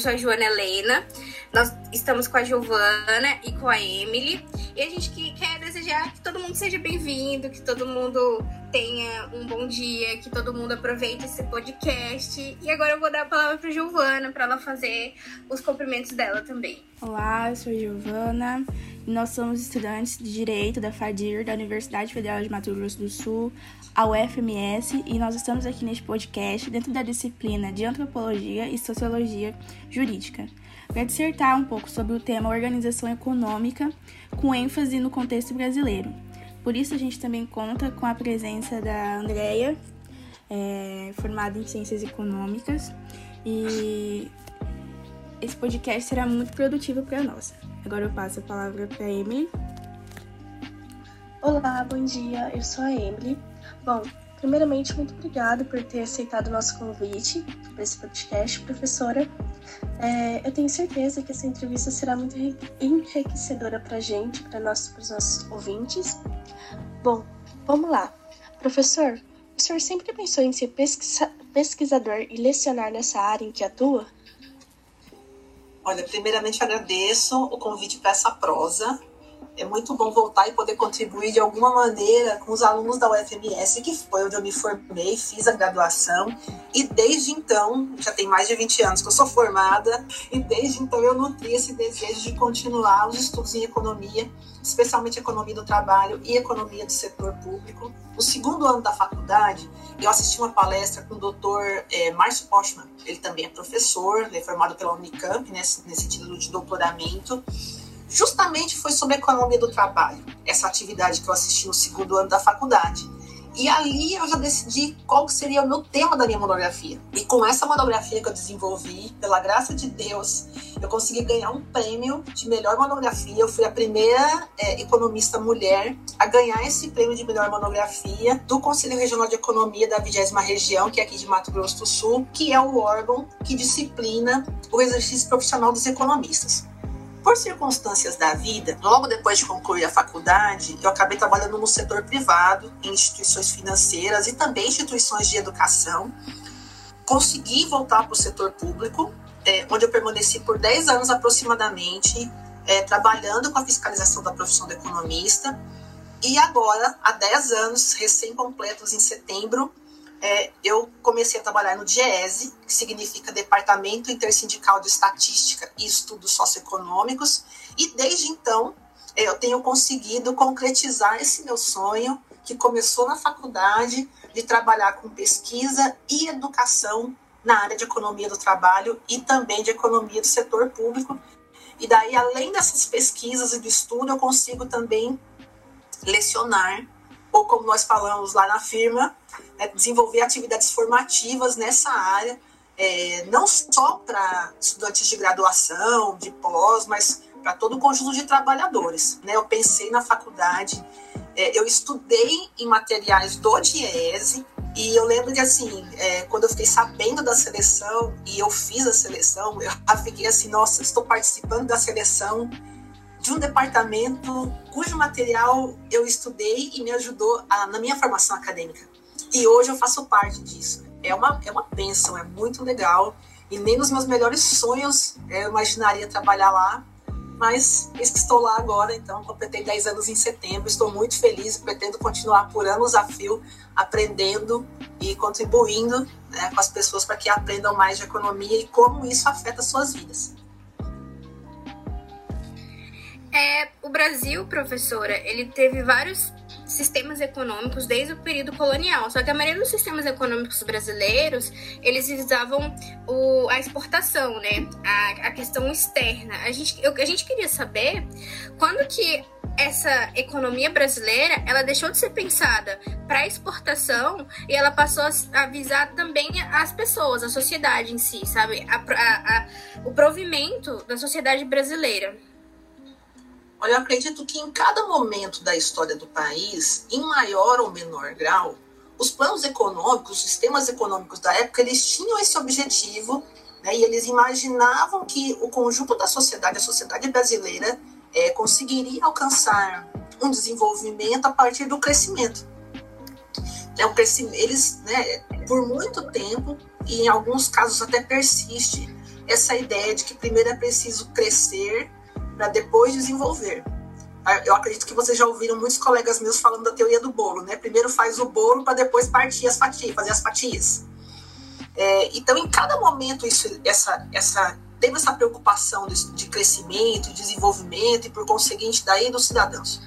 Eu sou a Joana Helena. Nós estamos com a Giovana e com a Emily. E a gente quer desejar que todo mundo seja bem-vindo, que todo mundo tenha um bom dia, que todo mundo aproveite esse podcast. E agora eu vou dar a palavra para Giovana para ela fazer os cumprimentos dela também. Olá, eu sou a Giovana. Nós somos estudantes de Direito da FADIR, da Universidade Federal de Mato Grosso do Sul, a UFMS, e nós estamos aqui neste podcast dentro da disciplina de Antropologia e Sociologia Jurídica, para dissertar um pouco sobre o tema Organização Econômica, com ênfase no contexto brasileiro. Por isso, a gente também conta com a presença da Andrea, é, formada em Ciências Econômicas, e esse podcast será muito produtivo para nós. Agora eu passo a palavra para a Emily. Olá, bom dia. Eu sou a Emily. Bom, primeiramente, muito obrigada por ter aceitado o nosso convite para esse podcast, professora. É, eu tenho certeza que essa entrevista será muito enriquecedora para a gente, para nossos, os nossos ouvintes. Bom, vamos lá. Professor, o senhor sempre pensou em ser pesquisa pesquisador e lecionar nessa área em que atua? Olha, primeiramente agradeço o convite para essa prosa. É muito bom voltar e poder contribuir de alguma maneira com os alunos da UFMS, que foi onde eu me formei, fiz a graduação. E desde então, já tem mais de 20 anos que eu sou formada, e desde então eu nutri esse desejo de continuar os estudos em economia, especialmente economia do trabalho e economia do setor público. No segundo ano da faculdade, eu assisti uma palestra com o doutor é, Márcio Postman. Ele também é professor, ele é formado pela Unicamp, nesse, nesse título de doutoramento justamente foi sobre a economia do trabalho, essa atividade que eu assisti no segundo ano da faculdade. E ali eu já decidi qual seria o meu tema da minha monografia. E com essa monografia que eu desenvolvi, pela graça de Deus, eu consegui ganhar um prêmio de melhor monografia. Eu fui a primeira é, economista mulher a ganhar esse prêmio de melhor monografia do Conselho Regional de Economia da 20 Região, que é aqui de Mato Grosso do Sul, que é o órgão que disciplina o exercício profissional dos economistas. Por circunstâncias da vida, logo depois de concluir a faculdade, eu acabei trabalhando no setor privado, em instituições financeiras e também instituições de educação. Consegui voltar para o setor público, é, onde eu permaneci por 10 anos aproximadamente, é, trabalhando com a fiscalização da profissão de economista. E agora, há 10 anos, recém-completos em setembro, é, eu comecei a trabalhar no DIESE, que significa Departamento Intersindical de Estatística e Estudos Socioeconômicos, e desde então é, eu tenho conseguido concretizar esse meu sonho, que começou na faculdade, de trabalhar com pesquisa e educação na área de economia do trabalho e também de economia do setor público. E daí, além dessas pesquisas e do estudo, eu consigo também lecionar ou como nós falamos lá na firma, é desenvolver atividades formativas nessa área, é, não só para estudantes de graduação, de pós, mas para todo o conjunto de trabalhadores. Né? Eu pensei na faculdade, é, eu estudei em materiais do DIESE, e eu lembro que, assim, é, quando eu fiquei sabendo da seleção e eu fiz a seleção, eu fiquei assim, nossa, estou participando da seleção de um departamento cujo material eu estudei e me ajudou a, na minha formação acadêmica. E hoje eu faço parte disso. É uma, é uma bênção, é muito legal. E nem nos meus melhores sonhos eu imaginaria trabalhar lá. Mas estou lá agora, então completei 10 anos em setembro. Estou muito feliz e pretendo continuar por anos a fio aprendendo e contribuindo né, com as pessoas para que aprendam mais de economia e como isso afeta suas vidas. É, o Brasil, professora, ele teve vários sistemas econômicos desde o período colonial. Só que a maioria dos sistemas econômicos brasileiros, eles visavam o, a exportação, né? A, a questão externa. A gente, eu, a gente queria saber quando que essa economia brasileira, ela deixou de ser pensada para exportação e ela passou a, visar também as pessoas, a sociedade em si, sabe? A, o provimento da sociedade brasileira. Olha, eu acredito que em cada momento da história do país, em maior ou menor grau, os planos econômicos, os sistemas econômicos da época, eles tinham esse objetivo, né, e eles imaginavam que o conjunto da sociedade, a sociedade brasileira, é, conseguiria alcançar um desenvolvimento a partir do crescimento. O crescimento eles, né, por muito tempo, e em alguns casos até persiste, essa ideia de que primeiro é preciso crescer para depois desenvolver. Ah, eu acredito que vocês já ouviram muitos colegas meus falando da teoria do bolo, né? Primeiro faz o bolo para depois partir as fatias, fazer as fatias. É, então, em cada momento, isso, essa, essa, teve essa preocupação de, de crescimento, desenvolvimento e, por conseguinte, daí dos cidadãos.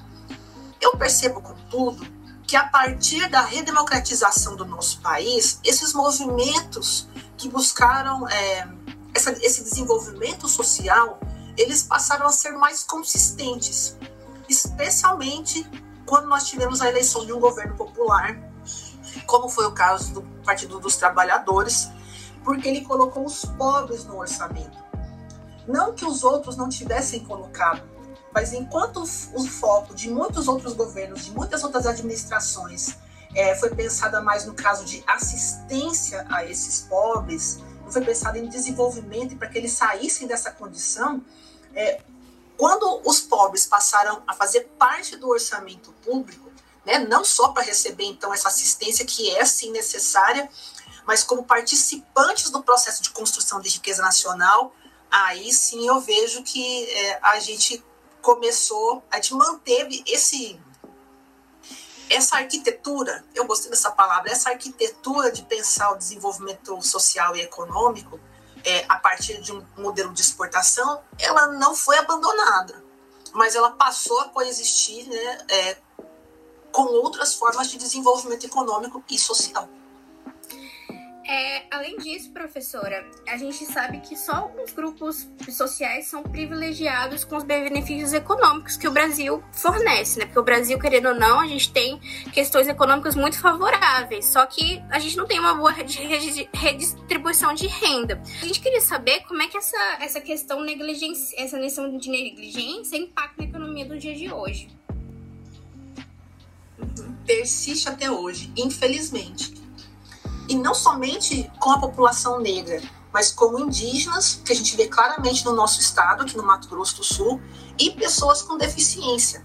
Eu percebo, contudo, que a partir da redemocratização do nosso país, esses movimentos que buscaram é, essa, esse desenvolvimento social, eles passaram a ser mais consistentes especialmente quando nós tivemos a eleição de um governo popular, como foi o caso do Partido dos Trabalhadores, porque ele colocou os pobres no orçamento. Não que os outros não tivessem colocado, mas enquanto o foco de muitos outros governos, de muitas outras administrações, é, foi pensada mais no caso de assistência a esses pobres, não foi pensado em desenvolvimento para que eles saíssem dessa condição, é, quando os pobres passaram a fazer parte do orçamento público, né, não só para receber então essa assistência que é sim necessária, mas como participantes do processo de construção de riqueza nacional, aí sim eu vejo que é, a gente começou, a gente manteve esse essa arquitetura, eu gostei dessa palavra, essa arquitetura de pensar o desenvolvimento social e econômico é, a partir de um modelo de exportação, ela não foi abandonada, mas ela passou a coexistir né, é, com outras formas de desenvolvimento econômico e social. É, além disso, professora, a gente sabe que só alguns grupos sociais são privilegiados com os benefícios econômicos que o Brasil fornece, né? Porque o Brasil, querendo ou não, a gente tem questões econômicas muito favoráveis, só que a gente não tem uma boa redistribuição de renda. A gente queria saber como é que essa, essa questão negligência, essa questão de negligência impacta na economia do dia de hoje. Persiste até hoje, infelizmente e não somente com a população negra, mas como indígenas, que a gente vê claramente no nosso estado, aqui no Mato Grosso do Sul, e pessoas com deficiência.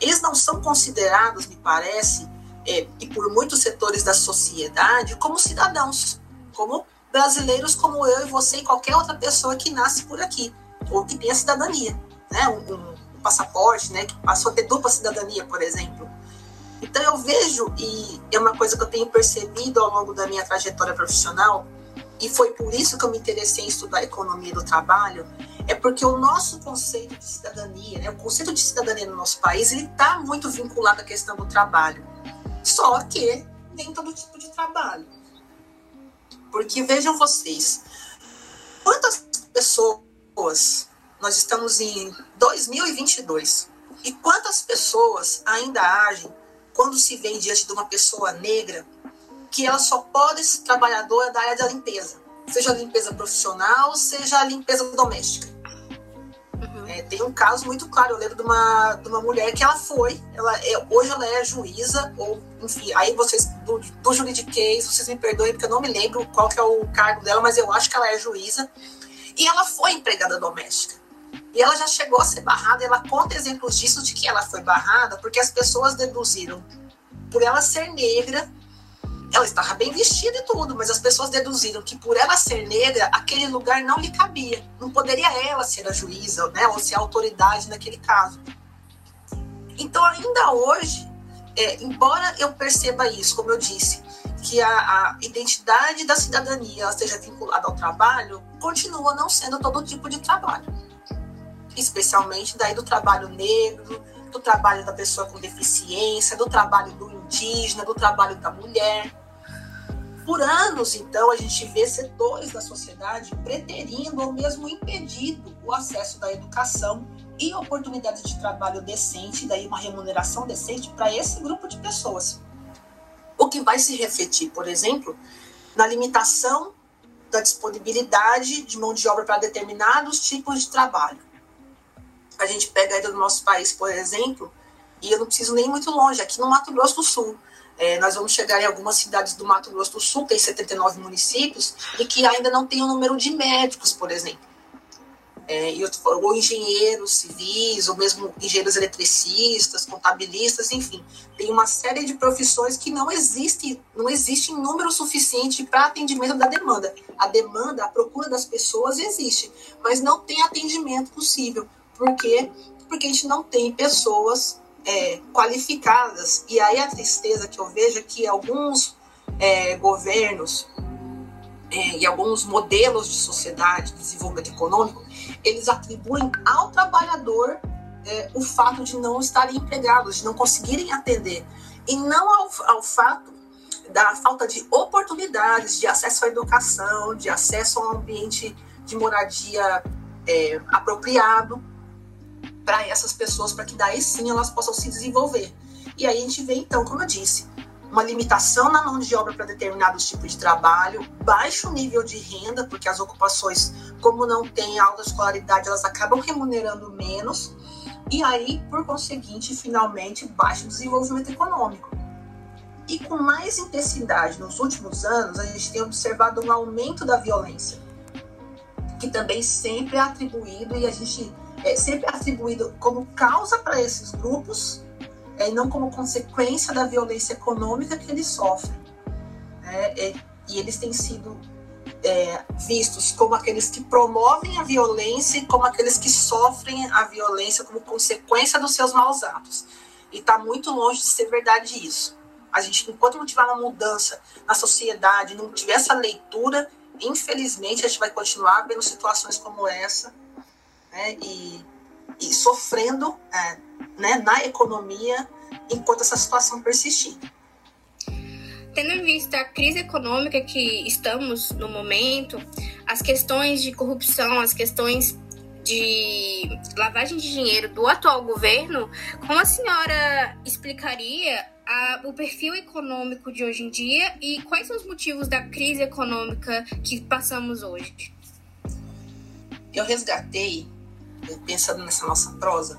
Eles não são considerados, me parece, é, e por muitos setores da sociedade, como cidadãos, como brasileiros como eu e você e qualquer outra pessoa que nasce por aqui, ou que tenha cidadania, né? um, um passaporte, né? que passou a ter dupla cidadania, por exemplo. Então eu vejo, e é uma coisa que eu tenho percebido ao longo da minha trajetória profissional, e foi por isso que eu me interessei em estudar economia do trabalho, é porque o nosso conceito de cidadania, né, o conceito de cidadania no nosso país, ele está muito vinculado à questão do trabalho. Só que nem todo tipo de trabalho. Porque vejam vocês, quantas pessoas nós estamos em 2022 e quantas pessoas ainda agem quando se vem diante de uma pessoa negra, que ela só pode ser trabalhadora da área da limpeza, seja a limpeza profissional, seja a limpeza doméstica. Uhum. É, tem um caso muito claro, eu lembro de uma, de uma mulher que ela foi, ela é, hoje ela é juíza, ou enfim, aí vocês, do, do juridiquês, vocês me perdoem porque eu não me lembro qual que é o cargo dela, mas eu acho que ela é juíza, e ela foi empregada doméstica. E ela já chegou a ser barrada, ela conta exemplos disso, de que ela foi barrada, porque as pessoas deduziram, por ela ser negra, ela estava bem vestida e tudo, mas as pessoas deduziram que por ela ser negra, aquele lugar não lhe cabia. Não poderia ela ser a juíza, né, ou ser a autoridade naquele caso. Então, ainda hoje, é, embora eu perceba isso, como eu disse, que a, a, identidade da cidadania esteja vinculada ao trabalho, continua não sendo todo tipo de trabalho especialmente daí do trabalho negro, do trabalho da pessoa com deficiência, do trabalho do indígena, do trabalho da mulher. Por anos, então, a gente vê setores da sociedade preterindo ou mesmo impedindo o acesso da educação e oportunidades de trabalho decente, daí uma remuneração decente para esse grupo de pessoas. O que vai se refletir, por exemplo, na limitação da disponibilidade de mão de obra para determinados tipos de trabalho a gente pega aí do nosso país, por exemplo, e eu não preciso nem muito longe, aqui no Mato Grosso do Sul. É, nós vamos chegar em algumas cidades do Mato Grosso do Sul, tem 79 municípios, e que ainda não tem o um número de médicos, por exemplo. é, ou engenheiros civis, ou mesmo engenheiros eletricistas, contabilistas, enfim, tem uma série de profissões que não existe, não existe número suficiente para atendimento da demanda. A demanda, a procura das pessoas existe, mas não tem atendimento possível. Por quê? Porque a gente não tem pessoas é, qualificadas. E aí a tristeza que eu vejo é que alguns é, governos é, e alguns modelos de sociedade, de desenvolvimento econômico, eles atribuem ao trabalhador é, o fato de não estarem empregados, de não conseguirem atender, e não ao, ao fato da falta de oportunidades de acesso à educação, de acesso a um ambiente de moradia é, apropriado para essas pessoas, para que daí sim elas possam se desenvolver. E aí a gente vê, então, como eu disse, uma limitação na mão de obra para determinados tipos de trabalho, baixo nível de renda, porque as ocupações, como não têm alta escolaridade, elas acabam remunerando menos, e aí, por conseguinte, finalmente, baixo desenvolvimento econômico. E com mais intensidade nos últimos anos, a gente tem observado um aumento da violência, que também sempre é atribuído, e a gente é sempre atribuído como causa para esses grupos é, e não como consequência da violência econômica que eles sofrem. É, é, e eles têm sido é, vistos como aqueles que promovem a violência e como aqueles que sofrem a violência como consequência dos seus maus atos. E está muito longe de ser verdade isso. A gente, enquanto não tiver uma mudança na sociedade, não tiver essa leitura, infelizmente a gente vai continuar vendo situações como essa né, e, e sofrendo é, né, na economia enquanto essa situação persistir. Tendo em vista a crise econômica que estamos no momento, as questões de corrupção, as questões de lavagem de dinheiro do atual governo, como a senhora explicaria a, o perfil econômico de hoje em dia e quais são os motivos da crise econômica que passamos hoje? Eu resgatei pensando nessa nossa prosa,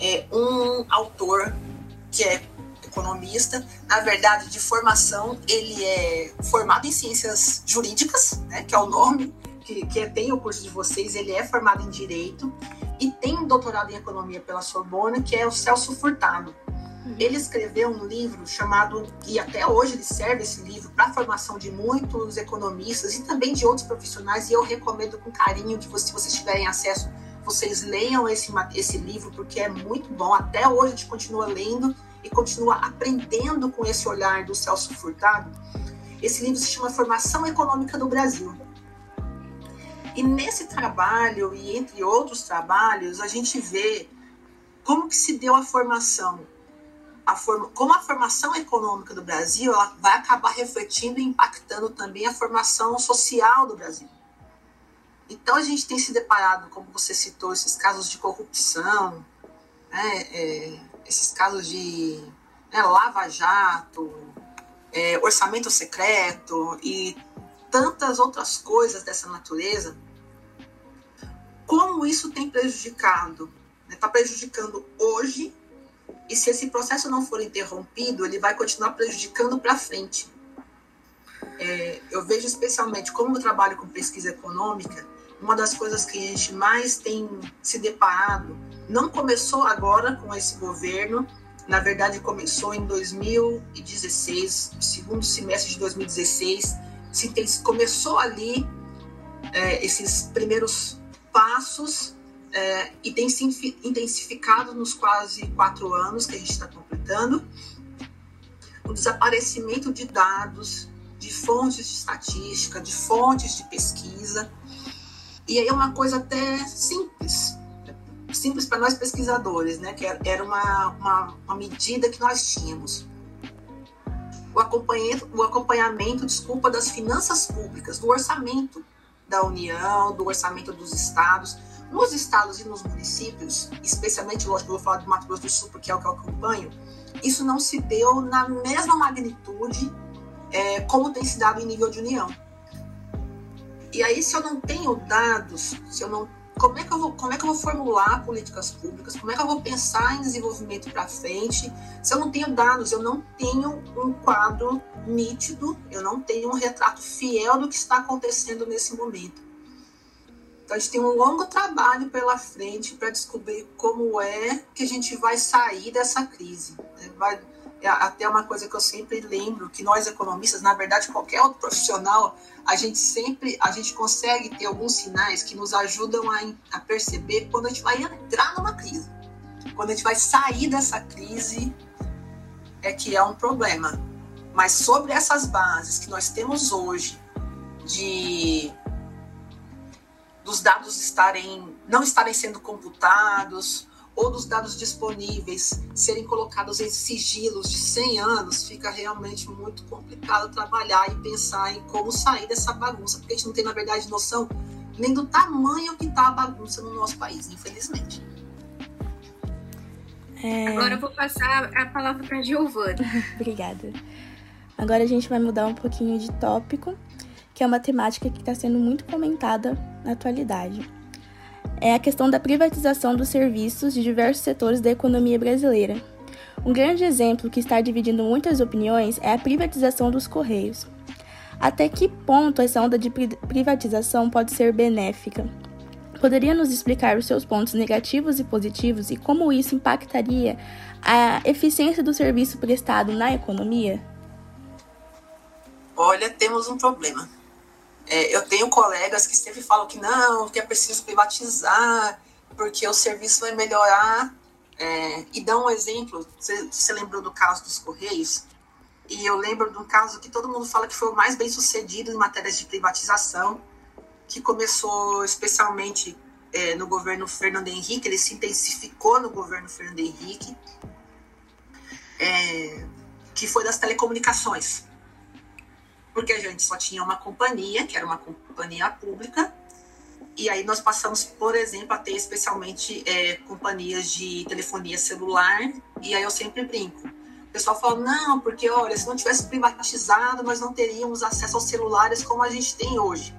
é um autor que é economista, na verdade, de formação, ele é formado em ciências jurídicas, né, que é o nome que, que tem o curso de vocês, ele é formado em direito e tem um doutorado em economia pela Sorbonne, que é o Celso Furtado. Ele escreveu um livro chamado, e até hoje ele serve esse livro para a formação de muitos economistas e também de outros profissionais, e eu recomendo com carinho que se vocês tiverem acesso, vocês leiam esse, esse livro, porque é muito bom. Até hoje a gente continua lendo e continua aprendendo com esse olhar do Celso Furtado. Esse livro se chama Formação Econômica do Brasil. E nesse trabalho, e entre outros trabalhos, a gente vê como que se deu a formação a forma, como a formação econômica do Brasil ela vai acabar refletindo e impactando também a formação social do Brasil. Então a gente tem se deparado, como você citou, esses casos de corrupção, né, é, esses casos de né, lava-jato, é, orçamento secreto e tantas outras coisas dessa natureza. Como isso tem prejudicado? Está né, prejudicando hoje e se esse processo não for interrompido, ele vai continuar prejudicando para frente. É, eu vejo especialmente como eu trabalho com pesquisa econômica, uma das coisas que a gente mais tem se deparado, não começou agora com esse governo, na verdade começou em 2016, segundo semestre de 2016, se tem, começou ali é, esses primeiros passos é, e tem se intensificado nos quase quatro anos que a gente está completando. O desaparecimento de dados, de fontes de estatística, de fontes de pesquisa. E aí é uma coisa até simples, simples para nós pesquisadores, né? Que era uma, uma, uma medida que nós tínhamos. O acompanhamento, o acompanhamento, desculpa, das finanças públicas, do orçamento da União, do orçamento dos estados, nos estados e nos municípios, especialmente, lógico, eu vou falar do Mato Grosso do Sul, porque é o que eu acompanho, isso não se deu na mesma magnitude é, como tem se dado em nível de união. E aí, se eu não tenho dados, se eu não como é que eu vou, como é que eu vou formular políticas públicas? Como é que eu vou pensar em desenvolvimento para frente? Se eu não tenho dados, eu não tenho um quadro nítido, eu não tenho um retrato fiel do que está acontecendo nesse momento. Então a gente tem um longo trabalho pela frente para descobrir como é que a gente vai sair dessa crise. Né? Vai, é até uma coisa que eu sempre lembro que nós economistas, na verdade qualquer outro profissional, a gente sempre a gente consegue ter alguns sinais que nos ajudam a, a perceber quando a gente vai entrar numa crise, quando a gente vai sair dessa crise é que é um problema. Mas sobre essas bases que nós temos hoje de dos dados estarem não estarem sendo computados ou dos dados disponíveis serem colocados em sigilos de 100 anos, fica realmente muito complicado trabalhar e pensar em como sair dessa bagunça, porque a gente não tem, na verdade, noção nem do tamanho que está a bagunça no nosso país, infelizmente. É... Agora eu vou passar a palavra para a Giovana. Obrigada. Agora a gente vai mudar um pouquinho de tópico que é uma temática que está sendo muito comentada na atualidade. É a questão da privatização dos serviços de diversos setores da economia brasileira. Um grande exemplo que está dividindo muitas opiniões é a privatização dos Correios. Até que ponto essa onda de privatização pode ser benéfica? Poderia nos explicar os seus pontos negativos e positivos e como isso impactaria a eficiência do serviço prestado na economia? Olha, temos um problema. É, eu tenho colegas que sempre falam que não, que é preciso privatizar, porque o serviço vai melhorar. É, e dá um exemplo, você, você lembrou do caso dos Correios? E eu lembro de um caso que todo mundo fala que foi o mais bem sucedido em matérias de privatização, que começou especialmente é, no governo Fernando Henrique, ele se intensificou no governo Fernando Henrique, é, que foi das telecomunicações porque a gente só tinha uma companhia, que era uma companhia pública, e aí nós passamos, por exemplo, a ter especialmente é, companhias de telefonia celular, e aí eu sempre brinco. O pessoal fala, não, porque olha, se não tivesse privatizado, nós não teríamos acesso aos celulares como a gente tem hoje.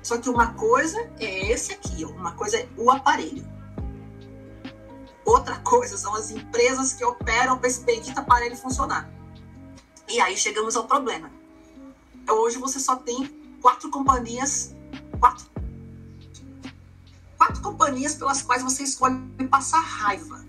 Só que uma coisa é esse aqui, uma coisa é o aparelho. Outra coisa são as empresas que operam para esse bendito aparelho funcionar. E aí chegamos ao problema hoje você só tem quatro companhias, quatro, quatro companhias pelas quais você escolhe passar raiva.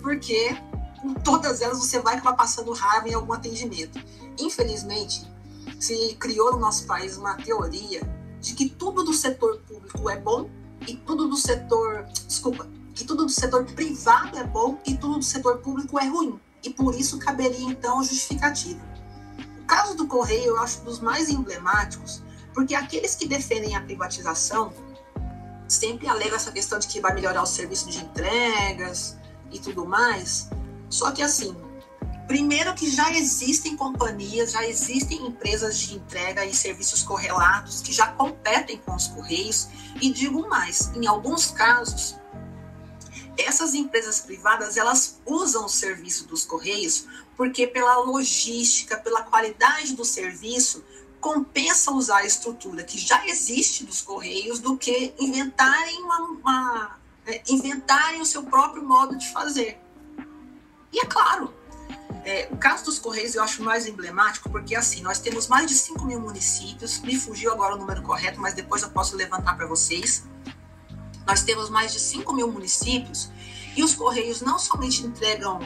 Porque em todas elas você vai acabar passando raiva em algum atendimento. Infelizmente, se criou no nosso país uma teoria de que tudo do setor público é bom e tudo do setor, desculpa, que tudo do setor privado é bom e tudo do setor público é ruim. E por isso caberia então justificativa caso do Correio eu acho dos mais emblemáticos, porque aqueles que defendem a privatização sempre alegam essa questão de que vai melhorar o serviço de entregas e tudo mais. Só que assim, primeiro que já existem companhias, já existem empresas de entrega e serviços correlatos que já competem com os correios e digo mais, em alguns casos essas empresas privadas elas usam o serviço dos correios porque pela logística, pela qualidade do serviço, compensa usar a estrutura que já existe dos correios do que inventarem uma, uma é, inventarem o seu próprio modo de fazer. E é claro, é, o caso dos Correios eu acho mais emblemático porque, assim, nós temos mais de 5 mil municípios, me fugiu agora o número correto, mas depois eu posso levantar para vocês. Nós temos mais de 5 mil municípios e os Correios não somente entregam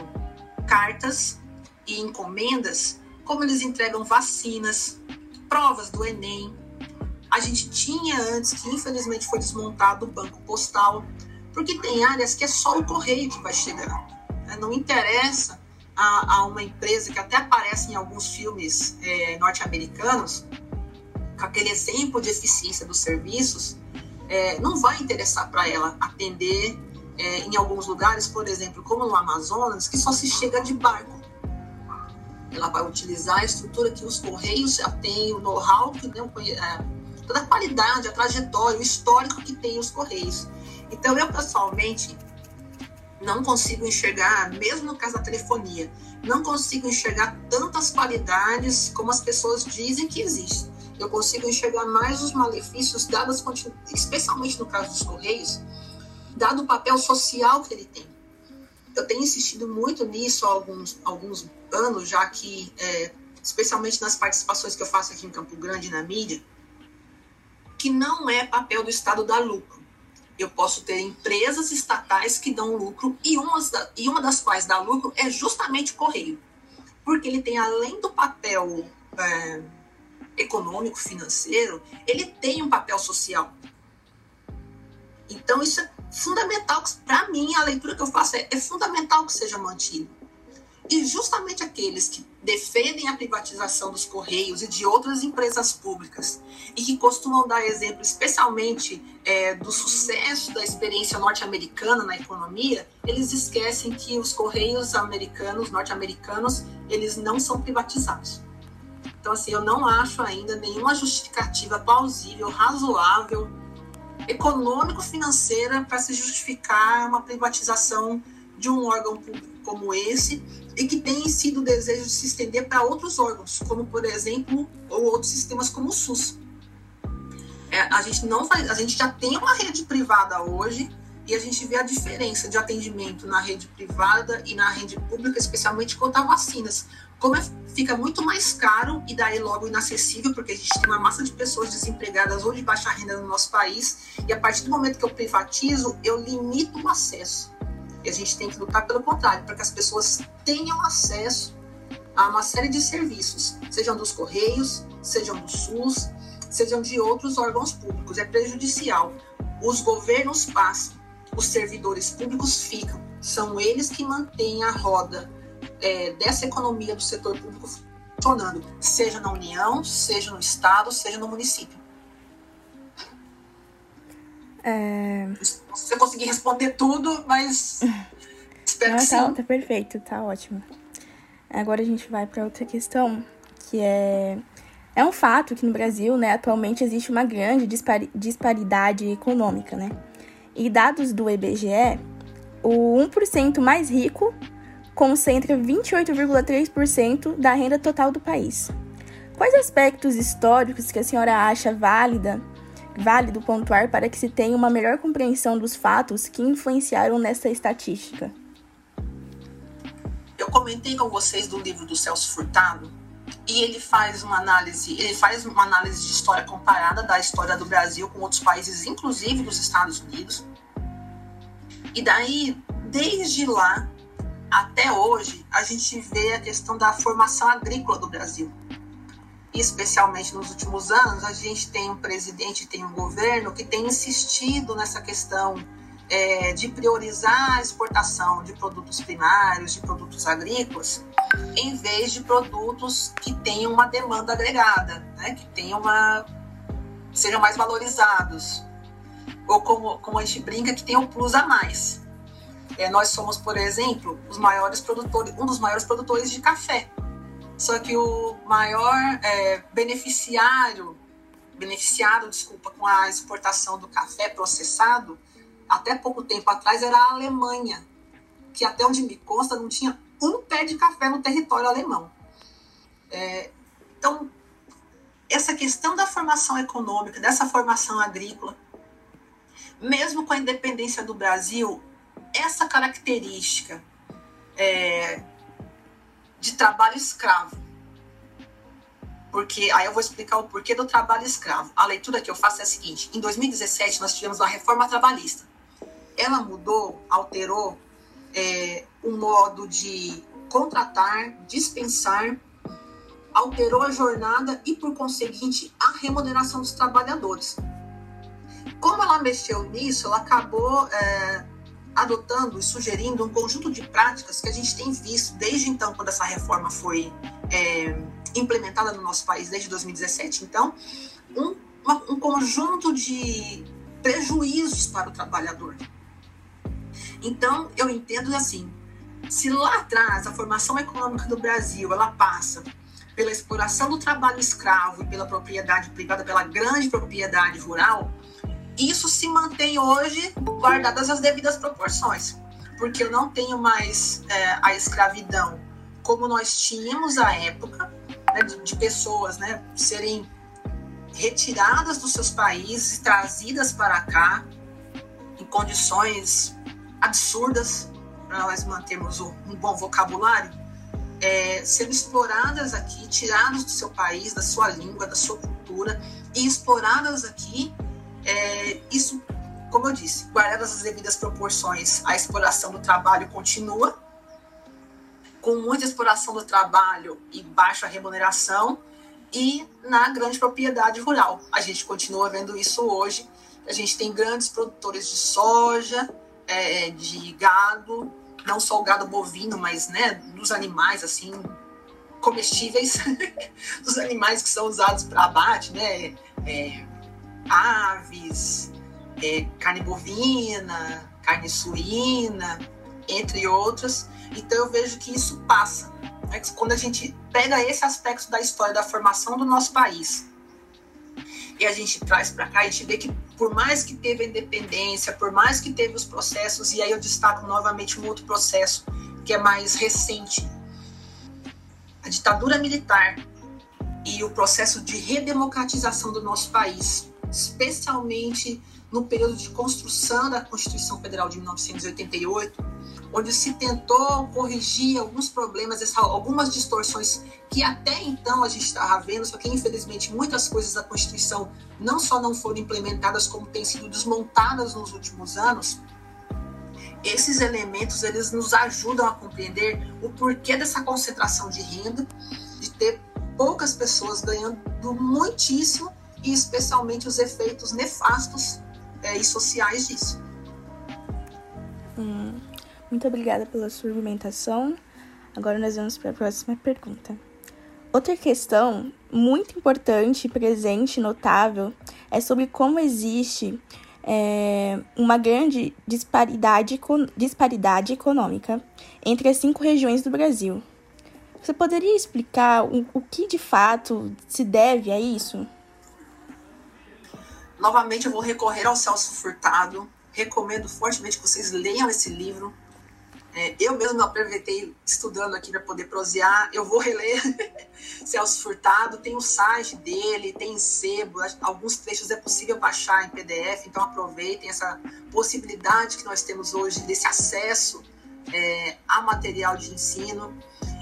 cartas e encomendas, como eles entregam vacinas, provas do Enem. A gente tinha antes, que infelizmente foi desmontado, o banco postal, porque tem áreas que é só o correio que vai chegar. Né? Não interessa a, a, uma empresa que até aparece em alguns filmes é, norte-americanos, com aquele exemplo de eficiência dos serviços, é, não vai interessar para ela atender é, em alguns lugares, por exemplo, como no Amazonas, que só se chega de barco. Ela vai utilizar a estrutura que os Correios já têm, o know-how, né, toda a qualidade, a trajetória, o histórico que tem os Correios. Então, eu pessoalmente não consigo enxergar, mesmo no caso da telefonia, não consigo enxergar tantas qualidades como as pessoas dizem que existem eu consigo enxergar mais os malefícios dados, especialmente no caso dos Correios, dado o papel social que ele tem. Eu tenho insistido muito nisso há alguns, alguns anos, já que, é, especialmente nas participações que eu faço aqui em Campo Grande, na mídia, que não é papel do Estado dar lucro. Eu posso ter empresas estatais que dão lucro e uma, e uma das quais dá lucro é justamente o Correio. Porque ele tem, além do papel é, econômico, financeiro, ele tem um papel social. Então, isso é fundamental, para mim, a leitura que eu faço é, é fundamental que seja mantido. E justamente aqueles que defendem a privatização dos Correios e de outras empresas públicas e que costumam dar exemplo, especialmente é, do sucesso da experiência norte-americana na economia, eles esquecem que os Correios americanos, norte-americanos, eles não são privatizados. Então, assim, eu não acho ainda nenhuma justificativa plausível, razoável, econômico-financeira para se justificar uma privatização de um órgão público como esse e que tem sido o desejo de se estender para outros órgãos, como por exemplo, ou outros sistemas como o SUS. É, a gente não faz, a gente já tem uma rede privada hoje e a gente vê a diferença de atendimento na rede privada e na rede pública, especialmente quanto a vacinas. Como é, fica muito mais caro e daí logo inacessível, porque a gente tem uma massa de pessoas desempregadas ou de baixa renda no nosso país, e a partir do momento que eu privatizo, eu limito o acesso. E a gente tem que lutar pelo contrário, para que as pessoas tenham acesso a uma série de serviços, sejam dos Correios, sejam do SUS, sejam de outros órgãos públicos. É prejudicial. Os governos passam, os servidores públicos ficam. São eles que mantêm a roda é, dessa economia do setor público funcionando, seja na União, seja no Estado, seja no município. É... Se você conseguir responder tudo, mas espero Não, que tá, sim. Tá perfeito, tá ótimo. Agora a gente vai para outra questão, que é é um fato que no Brasil, né, atualmente existe uma grande disparidade econômica, né? E dados do IBGE, o 1% mais rico concentra 28,3% da renda total do país. Quais aspectos históricos que a senhora acha válida válido pontuar para que se tenha uma melhor compreensão dos fatos que influenciaram nessa estatística. Eu comentei com vocês do livro do Celso Furtado e ele faz uma análise, ele faz uma análise de história comparada da história do Brasil com outros países, inclusive dos Estados Unidos. E daí, desde lá até hoje, a gente vê a questão da formação agrícola do Brasil. Especialmente nos últimos anos, a gente tem um presidente, tem um governo que tem insistido nessa questão é, de priorizar a exportação de produtos primários, de produtos agrícolas, em vez de produtos que tenham uma demanda agregada, né, que tenham uma sejam mais valorizados, ou como, como a gente brinca, que tenham um plus a mais. É, nós somos, por exemplo, os maiores produtores, um dos maiores produtores de café só que o maior é, beneficiário, beneficiado, desculpa, com a exportação do café processado, até pouco tempo atrás era a Alemanha, que até onde me consta não tinha um pé de café no território alemão. É, então, essa questão da formação econômica, dessa formação agrícola, mesmo com a independência do Brasil, essa característica é, de trabalho escravo. Porque aí eu vou explicar o porquê do trabalho escravo. A leitura que eu faço é a seguinte: em 2017 nós tivemos uma reforma trabalhista. Ela mudou, alterou é, o modo de contratar, dispensar, alterou a jornada e, por conseguinte, a remuneração dos trabalhadores. Como ela mexeu nisso, ela acabou é, adotando e sugerindo um conjunto de práticas que a gente tem visto desde então, quando essa reforma foi é, implementada no nosso país, desde 2017. Então, um, uma, um conjunto de prejuízos para o trabalhador. Então, eu entendo assim, se lá atrás a formação econômica do Brasil ela passa pela exploração do trabalho escravo e pela propriedade privada, pela grande propriedade rural, isso se mantém hoje guardadas as devidas proporções, porque eu não tenho mais é, a escravidão como nós tínhamos à época, né, de, de, pessoas né, serem retiradas dos seus países, trazidas para cá em condições absurdas, para nós mantermos um bom vocabulário, é, sendo exploradas aqui, tiradas do seu país, da sua língua, da sua cultura cultura e exploradas aqui. É, isso, como eu disse, guardadas as devidas proporções, a exploração do trabalho continua, com muita exploração do trabalho e baixa remuneração, e na grande propriedade rural. A gente continua vendo isso hoje. A gente tem grandes produtores de soja, é, de gado, não só o gado bovino, mas né, dos animais assim comestíveis, dos animais que são usados para abate, né, é, aves, é, carne bovina, carne suína, entre outros. Então eu vejo que isso passa. Né? Quando a gente pega esse aspecto da história da formação do nosso país e a gente traz para cá, a gente vê que por mais que teve a independência, por mais que teve os processos, e aí eu destaco novamente um outro processo que é mais recente, a ditadura militar e o processo de redemocratização do nosso país, especialmente no período de construção da Constituição Federal de 1988, onde se tentou corrigir alguns problemas, algumas distorções que até então a gente estava vendo, só que infelizmente muitas coisas da Constituição não só não foram implementadas, como têm sido desmontadas nos últimos anos. Esses elementos eles nos ajudam a compreender o porquê dessa concentração de renda, de ter poucas pessoas ganhando muitíssimo e especialmente os efeitos nefastos é, e sociais disso. Hum, muito obrigada pela sua argumentação. Agora nós vamos para a próxima pergunta. Outra questão muito importante, presente, notável, é sobre como existe é, uma grande disparidade, disparidade econômica entre as cinco regiões do Brasil. Você poderia explicar o, o que de fato se deve a isso? Novamente, eu vou recorrer ao Celso Furtado. Recomendo fortemente que vocês leiam esse livro. É, eu mesmo aproveitei estudando aqui para poder prosear. Eu vou reler Celso Furtado. Tem o site dele, tem em sebo. Alguns trechos é possível baixar em PDF. Então aproveitem essa possibilidade que nós temos hoje desse acesso é, a material de ensino.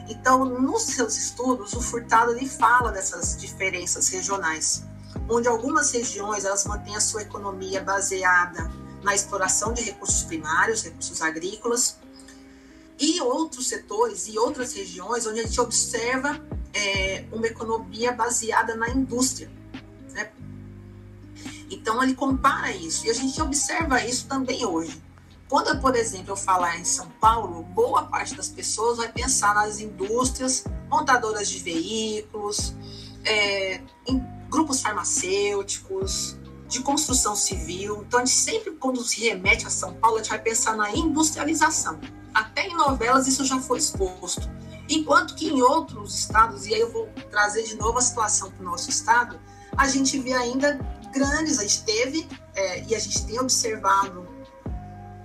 Então, nos seus estudos, o Furtado ele fala dessas diferenças regionais onde algumas regiões elas mantêm a sua economia baseada na exploração de recursos primários, recursos agrícolas, e outros setores e outras regiões onde a gente observa é, uma economia baseada na indústria. Né? Então ele compara isso e a gente observa isso também hoje. Quando, por exemplo, eu falar em São Paulo, boa parte das pessoas vai pensar nas indústrias montadoras de veículos, é, em grupos farmacêuticos, de construção civil. Então, a gente sempre, quando se remete a São Paulo, a gente vai pensar na industrialização. Até em novelas isso já foi exposto. Enquanto que em outros estados, e aí eu vou trazer de novo a situação para o nosso estado, a gente vê ainda grandes, a gente teve é, e a gente tem observado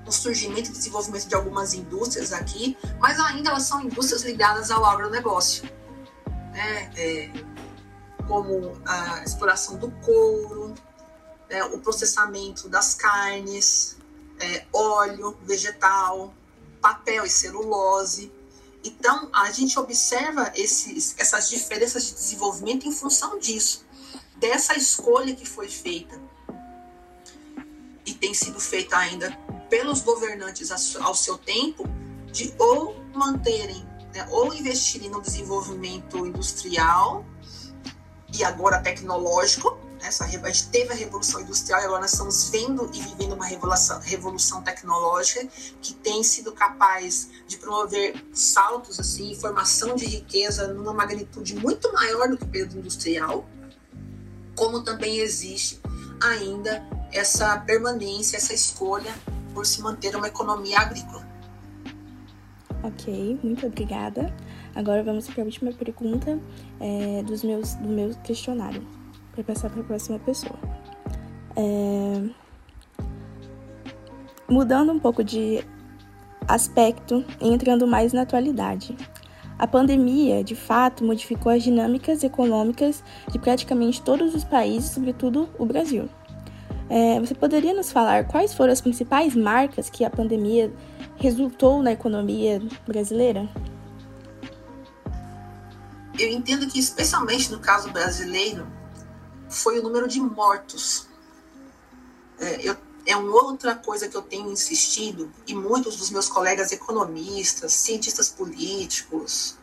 o surgimento e desenvolvimento de algumas indústrias aqui, mas ainda elas são indústrias ligadas ao agronegócio. Né? É, como a exploração do couro, é, o processamento das carnes, é, óleo vegetal, papel e celulose. Então, a gente observa esses, essas diferenças de desenvolvimento em função disso, dessa escolha que foi feita e tem sido feita ainda pelos governantes ao seu tempo, de ou manterem, né, ou investirem no desenvolvimento industrial e agora tecnológico. Né? A gente teve a Revolução Industrial e agora nós estamos vendo e vivendo uma revolução, revolução tecnológica que tem sido capaz de promover saltos, assim, formação de riqueza numa magnitude muito maior do que o período industrial, como também existe ainda essa permanência, essa escolha por se manter uma economia agrícola. Ok, muito obrigada. Agora vamos para a última pergunta é, dos meus, do meu questionário, para passar para a próxima pessoa. É, mudando um pouco de aspecto e entrando mais na atualidade. A pandemia, de fato, modificou as dinâmicas econômicas de praticamente todos os países, sobretudo o Brasil. É, você poderia nos falar quais foram as principais marcas que a pandemia resultou na economia brasileira? Eu entendo que, especialmente no caso brasileiro, foi o número de mortos. É, eu, é uma outra coisa que eu tenho insistido, e muitos dos meus colegas economistas, cientistas políticos,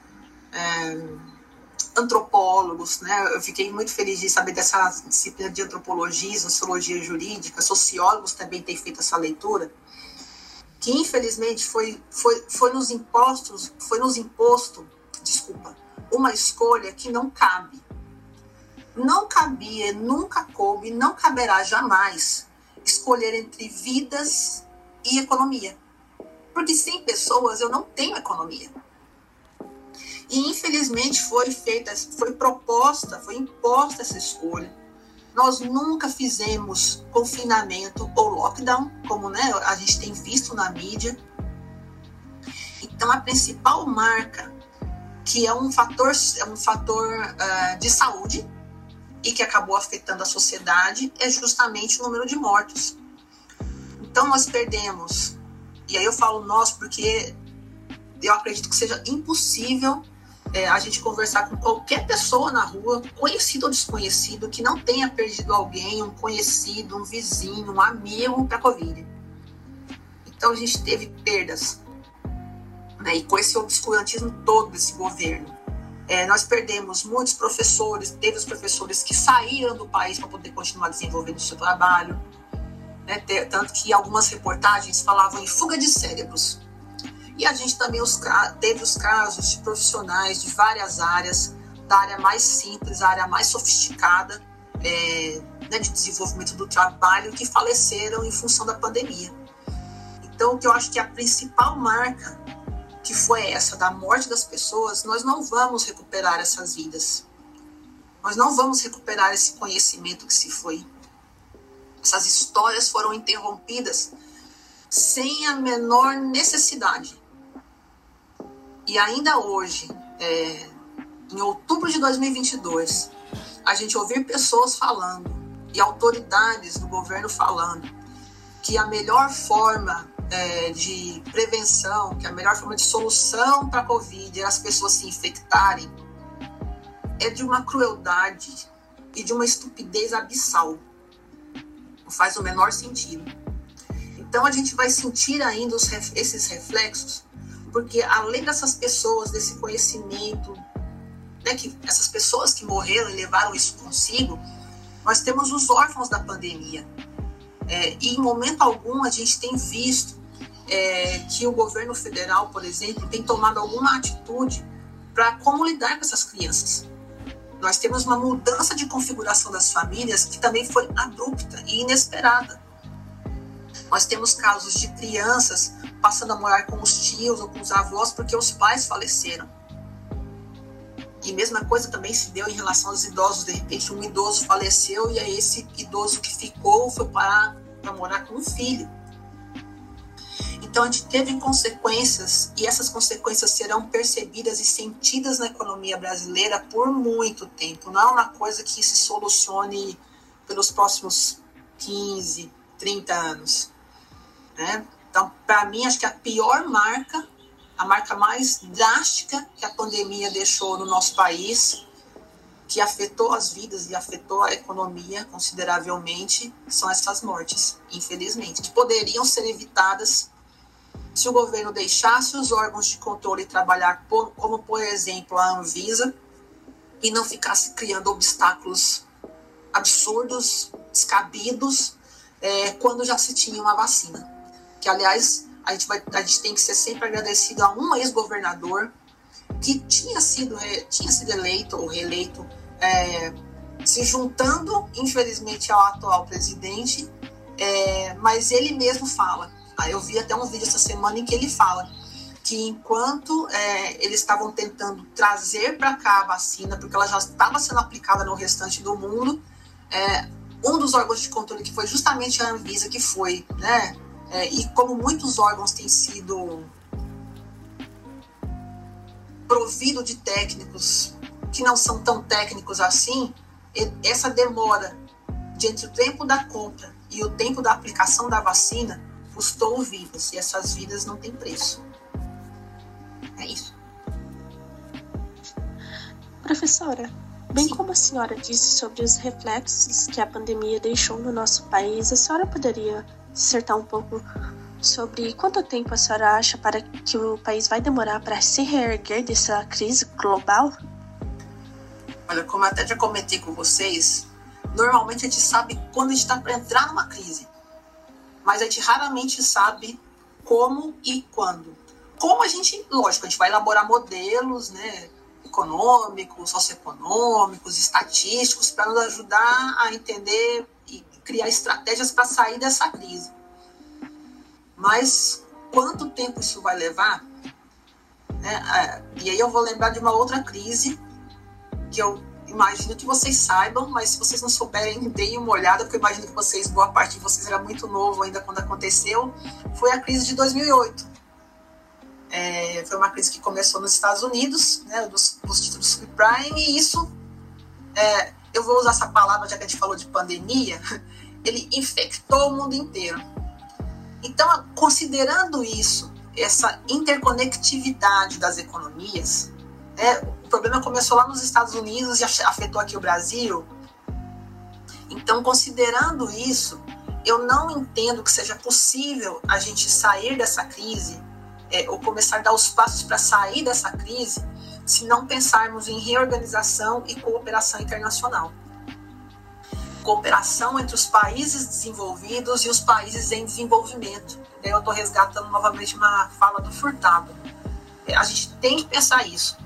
é, antropólogos, né? Eu fiquei muito feliz de saber dessa disciplina de antropologia, sociologia jurídica, sociólogos também têm feito essa leitura, que infelizmente foi, foi, foi nos impostos, foi nos imposto, desculpa, uma escolha que não cabe. Não cabia, nunca coube, não caberá jamais escolher entre vidas e economia. Porque sem pessoas eu não tenho economia. E infelizmente foi feita, foi proposta, foi imposta essa escolha. Nós nunca fizemos confinamento ou lockdown, como né, a gente tem visto na mídia. Então a principal marca, que é um fator, é um fator uh, de saúde e que acabou afetando a sociedade, é justamente o número de mortos. Então nós perdemos, e aí eu falo nós porque eu acredito que seja impossível é, a gente conversar com qualquer pessoa na rua, conhecido ou desconhecido, que não tenha perdido alguém, um conhecido, um vizinho, um amigo para a Covid. Então a gente teve perdas. Né? E com esse obscurantismo todo desse governo. É, nós perdemos muitos professores, teve os professores que saíram do país para poder continuar desenvolvendo o seu trabalho. Né? Tanto que algumas reportagens falavam em fuga de cérebros. E a gente também os, teve os casos de profissionais de várias áreas, da área mais simples, a área mais sofisticada é, né, de desenvolvimento do trabalho, que faleceram em função da pandemia. Então, o que eu acho que a principal marca, que foi essa da morte das pessoas, nós não vamos recuperar essas vidas. Nós não vamos recuperar esse conhecimento que se foi. Essas histórias foram interrompidas sem a menor necessidade. E ainda hoje, é, em outubro de 2022, a gente ouvir pessoas falando e autoridades do governo falando que a melhor forma é, de prevenção, que a melhor forma de solução para a Covid é as pessoas se infectarem, é de uma crueldade e de uma estupidez abissal. Não faz o menor sentido. Então a gente vai sentir ainda os, esses reflexos porque além dessas pessoas, desse conhecimento, né, que essas pessoas que morreram e levaram isso consigo, nós temos os órfãos da pandemia. É, e em momento algum a gente tem visto é, que o governo federal, por exemplo, tem tomado alguma atitude para como lidar com essas crianças. Nós temos uma mudança de configuração das famílias que também foi abrupta e inesperada. Nós temos casos de crianças passando a morar com os tios ou com os avós porque os pais faleceram. E mesma coisa também se deu em relação aos idosos. De repente, um idoso faleceu e aí esse idoso que ficou foi parar para morar com um filho. Então, a gente teve consequências e essas consequências serão percebidas e sentidas na economia brasileira por muito tempo. Não é uma coisa que se solucione pelos próximos 15, 30 anos. Né? Então, para mim, acho que a pior marca, a marca mais drástica que a pandemia deixou no nosso país, que afetou as vidas e afetou a economia consideravelmente, são essas mortes, infelizmente, que poderiam ser evitadas se o governo deixasse os órgãos de controle trabalhar, como por exemplo a Anvisa, e não ficasse criando obstáculos absurdos, descabidos, é, quando já se tinha uma vacina. Que aliás a gente, vai, a gente tem que ser sempre agradecido a um ex-governador que tinha sido, tinha sido eleito ou reeleito, é, se juntando, infelizmente, ao atual presidente, é, mas ele mesmo fala. Eu vi até um vídeo essa semana em que ele fala que enquanto é, eles estavam tentando trazer para cá a vacina, porque ela já estava sendo aplicada no restante do mundo, é, um dos órgãos de controle que foi justamente a Anvisa, que foi né, é, e como muitos órgãos têm sido provido de técnicos que não são tão técnicos assim, essa demora de entre o tempo da compra e o tempo da aplicação da vacina custou vidas e essas vidas não têm preço. É isso. Professora, Bem como a senhora disse sobre os reflexos que a pandemia deixou no nosso país, a senhora poderia dissertar um pouco sobre quanto tempo a senhora acha para que o país vai demorar para se reerguer dessa crise global? Olha, como até já comentei com vocês, normalmente a gente sabe quando a gente está para entrar numa crise, mas a gente raramente sabe como e quando. Como a gente, lógico, a gente vai elaborar modelos, né, econômicos, socioeconômicos, estatísticos, para nos ajudar a entender e criar estratégias para sair dessa crise. Mas quanto tempo isso vai levar? Né? É, e aí eu vou lembrar de uma outra crise que eu imagino que vocês saibam, mas se vocês não souberem, deem uma olhada, porque eu imagino que vocês, boa parte de vocês era muito novo ainda quando aconteceu, foi a crise de 2008. É, foi uma crise que começou nos Estados Unidos, né, dos, dos títulos subprime, e isso, é, eu vou usar essa palavra já que a gente falou de pandemia, ele infectou o mundo inteiro. Então, considerando isso, essa interconectividade das economias, né, o problema começou lá nos Estados Unidos e afetou aqui o Brasil. Então, considerando isso, eu não entendo que seja possível a gente sair dessa crise é, ou começar a dar os passos para sair dessa crise se não pensarmos em reorganização e cooperação internacional cooperação entre os países desenvolvidos e os países em desenvolvimento. Eu estou resgatando novamente uma fala do Furtado. É, a gente tem que pensar isso.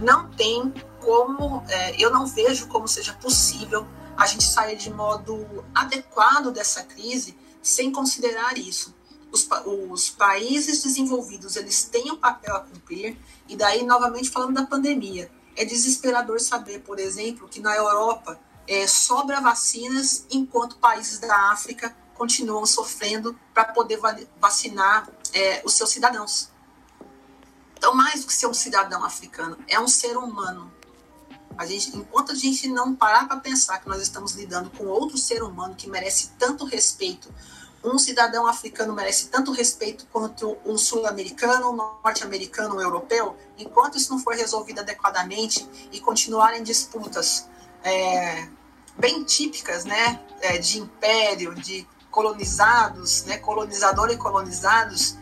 Não tem como, é, eu não vejo como seja possível a gente sair de modo adequado dessa crise sem considerar isso. Os, os, países desenvolvidos eles têm um papel a cumprir e daí novamente falando da pandemia é desesperador saber por exemplo que na Europa é, sobra vacinas, enquanto países da África continuam sofrendo para poder vacinar é, os seus cidadãos. Então, mais do que ser um cidadão africano, é um ser humano. A gente, enquanto a gente não parar para pensar que nós estamos lidando com outro ser humano que merece tanto respeito, um cidadão africano merece tanto respeito quanto um sul-americano, um norte-americano, um europeu, enquanto isso não for resolvido adequadamente e continuarem disputas é, bem típicas, né, é, de império, de colonizados, né, colonizador e colonizados,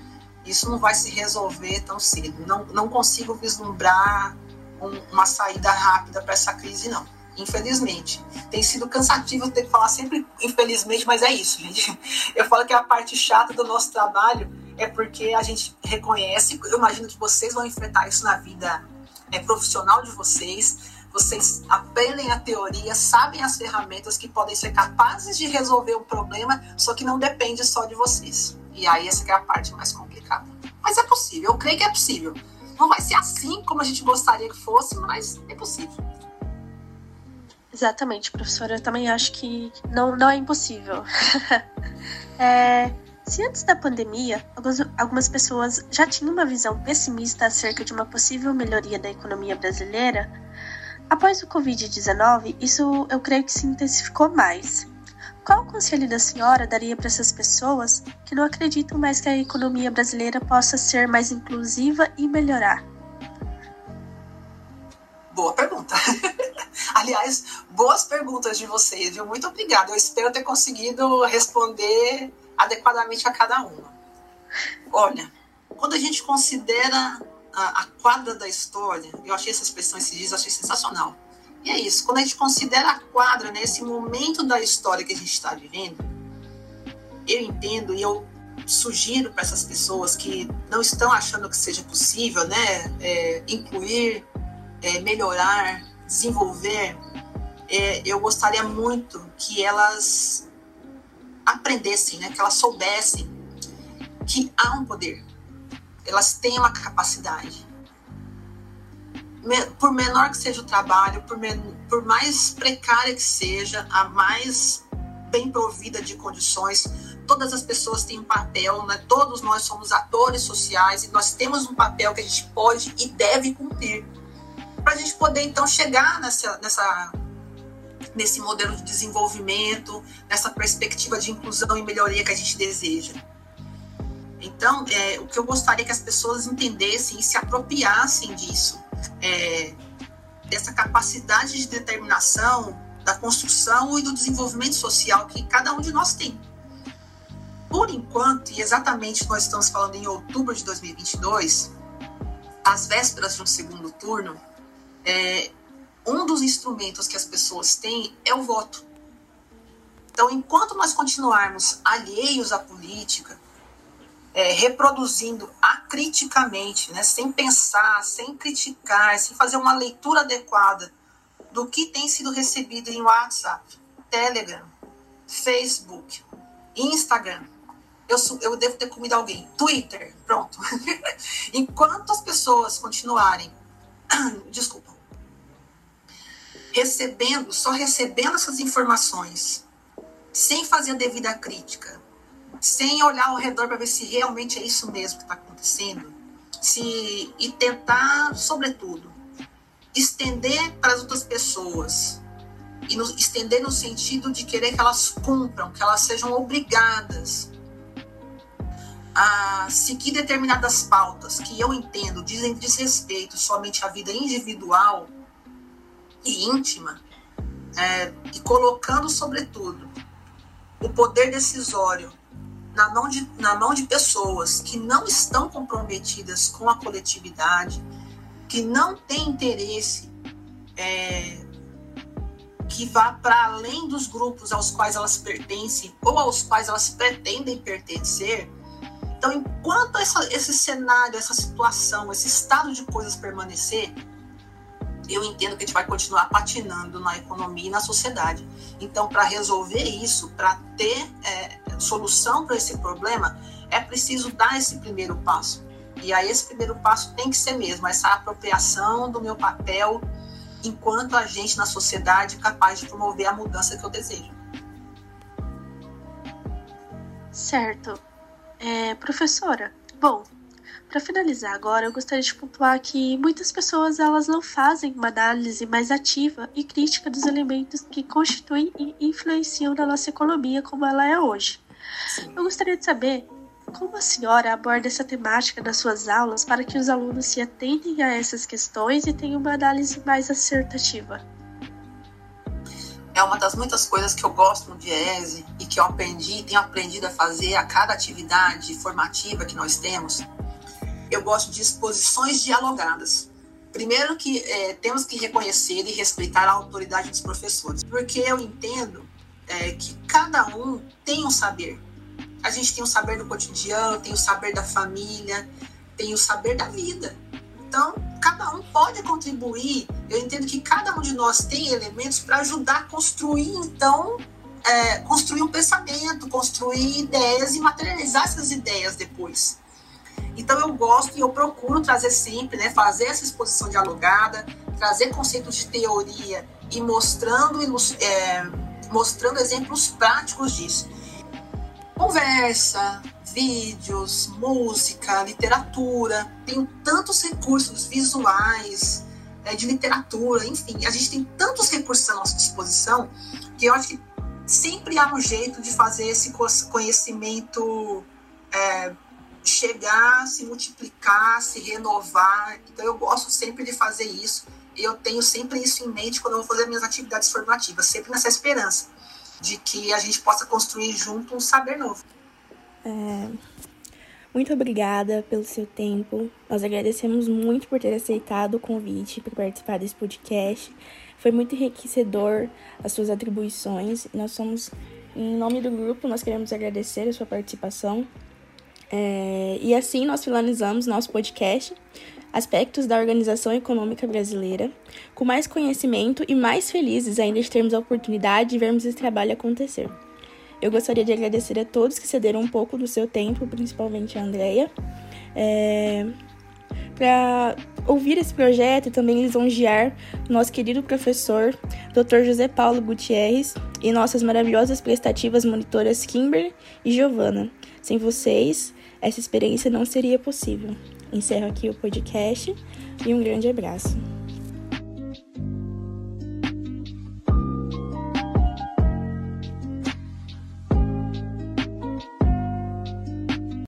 isso não vai se resolver tão cedo. Não, não consigo vislumbrar um, uma saída rápida para essa crise, não. Infelizmente. Tem sido cansativo ter que falar sempre infelizmente, mas é isso, gente. Eu falo que a parte chata do nosso trabalho é porque a gente reconhece, eu imagino que vocês vão enfrentar isso na vida é, profissional de vocês, vocês aprendem a teoria, sabem as ferramentas que podem ser capazes de resolver o problema, só que não depende só de vocês. E aí essa é a parte mais complicada. Mas é possível, eu creio que é possível. Não vai ser assim como a gente gostaria que fosse, mas é possível. Exatamente, professora. Eu também acho que não, não é impossível. é, se antes da pandemia, algumas, pessoas já tinham uma visão pessimista acerca de uma possível melhoria da economia brasileira, Após o Covid-19, isso eu creio que se intensificou mais. Qual conselho da senhora daria para essas pessoas que não acreditam mais que a economia brasileira possa ser mais inclusiva e melhorar? Boa pergunta. Aliás, boas perguntas de vocês, viu? Muito obrigada. Eu espero ter conseguido responder adequadamente a cada uma. Olha, quando a gente considera a, a, quadra da história, eu achei essa expressão esses dias, achei sensacional. E é isso, quando a gente considera a quadra, né, esse momento da história que a gente está vivendo, eu entendo e eu sugiro para essas pessoas que não estão achando que seja possível, né, é, incluir, é, melhorar, desenvolver, é, eu gostaria muito que elas aprendessem, né, que elas soubessem que há um poder, elas têm uma capacidade. Por menor que seja o trabalho, por, men por mais precária que seja, a mais bem provida de condições, todas as pessoas têm um papel, né? todos nós somos atores sociais e nós temos um papel que a gente pode e deve cumprir. Para a gente poder, então, chegar nessa, nessa, nesse modelo de desenvolvimento, nessa perspectiva de inclusão e melhoria que a gente deseja. Então, é, o que eu gostaria que as pessoas entendessem e se apropriassem disso é, dessa capacidade de determinação da construção e do desenvolvimento social que cada um de nós tem. Por enquanto, e exatamente nós estamos falando em outubro de 2022, às vésperas de um segundo turno, é, um dos instrumentos que as pessoas têm é o voto. Então, enquanto nós continuarmos alheios à política, é, reproduzindo acriticamente, né, sem pensar, sem criticar, sem fazer uma leitura adequada do que tem sido recebido em WhatsApp, Telegram, Facebook, Instagram. Eu, eu devo ter comido alguém. Twitter, pronto. Enquanto as pessoas continuarem, desculpa, recebendo, só recebendo essas informações, sem fazer a devida crítica, sem olhar ao redor para ver se realmente é isso mesmo que está acontecendo, se e tentar, sobretudo, estender para as outras pessoas e no, estender no sentido de querer que elas cumpram, que elas sejam obrigadas a seguir determinadas pautas que eu entendo dizem desrespeito somente à vida individual e íntima, é, e colocando, sobretudo, o poder decisório na mão, de, na mão de pessoas que não estão comprometidas com a coletividade, que não tem interesse é, que vá para além dos grupos aos quais elas pertencem ou aos quais elas pretendem pertencer. Então, enquanto essa, esse cenário, essa situação, esse estado de coisas permanecer, eu entendo que a gente vai continuar patinando na economia e na sociedade. Então, para resolver isso, para ter é, solução para esse problema, é preciso dar esse primeiro passo. E aí esse primeiro passo tem que ser mesmo essa apropriação do meu papel enquanto agente na sociedade capaz de promover a mudança que eu desejo. Certo. É, professora, bom, para finalizar agora, eu gostaria de pontuar que muitas pessoas elas não fazem uma análise mais ativa e crítica dos elementos que constituem e influenciam na nossa economia como ela é hoje. Sim. Eu gostaria de saber como a senhora aborda essa temática nas suas aulas para que os alunos se atentem a essas questões e tenham uma análise mais assertativa? É uma das muitas coisas que eu gosto no Diese e que eu aprendi, tenho aprendido a fazer a cada atividade formativa que nós temos. Eu gosto de exposições dialogadas. Primeiro que é, temos que reconhecer e respeitar a autoridade dos professores, porque eu entendo é, que cada um tem um saber, a gente tem o saber do cotidiano, tem o saber da família, tem o saber da vida. Então, cada um pode contribuir. Eu entendo que cada um de nós tem elementos para ajudar a construir, então, é, construir um pensamento, construir ideias e materializar essas ideias depois. Então, eu gosto e eu procuro trazer sempre, né, fazer essa exposição dialogada, trazer conceitos de teoria e mostrando, é, mostrando exemplos práticos disso conversa, vídeos, música, literatura. Tem tantos recursos visuais, é, de literatura, enfim, a gente tem tantos recursos à nossa disposição que eu acho que sempre há um jeito de fazer esse conhecimento é, chegar, se multiplicar, se renovar. Então eu gosto sempre de fazer isso. E eu tenho sempre isso em mente quando eu vou fazer minhas atividades formativas, sempre nessa esperança de que a gente possa construir junto um saber novo. É, muito obrigada pelo seu tempo. Nós agradecemos muito por ter aceitado o convite para participar desse podcast. Foi muito enriquecedor as suas atribuições. Nós somos, em nome do grupo, nós queremos agradecer a sua participação. É, e assim nós finalizamos nosso podcast aspectos da organização econômica brasileira, com mais conhecimento e mais felizes ainda de termos a oportunidade de vermos esse trabalho acontecer. Eu gostaria de agradecer a todos que cederam um pouco do seu tempo, principalmente a Andrea, é, para ouvir esse projeto e também lisonjear nosso querido professor, Dr. José Paulo Gutierrez, e nossas maravilhosas prestativas monitoras Kimber e Giovana. Sem vocês, essa experiência não seria possível. Encerro aqui o podcast e um grande abraço.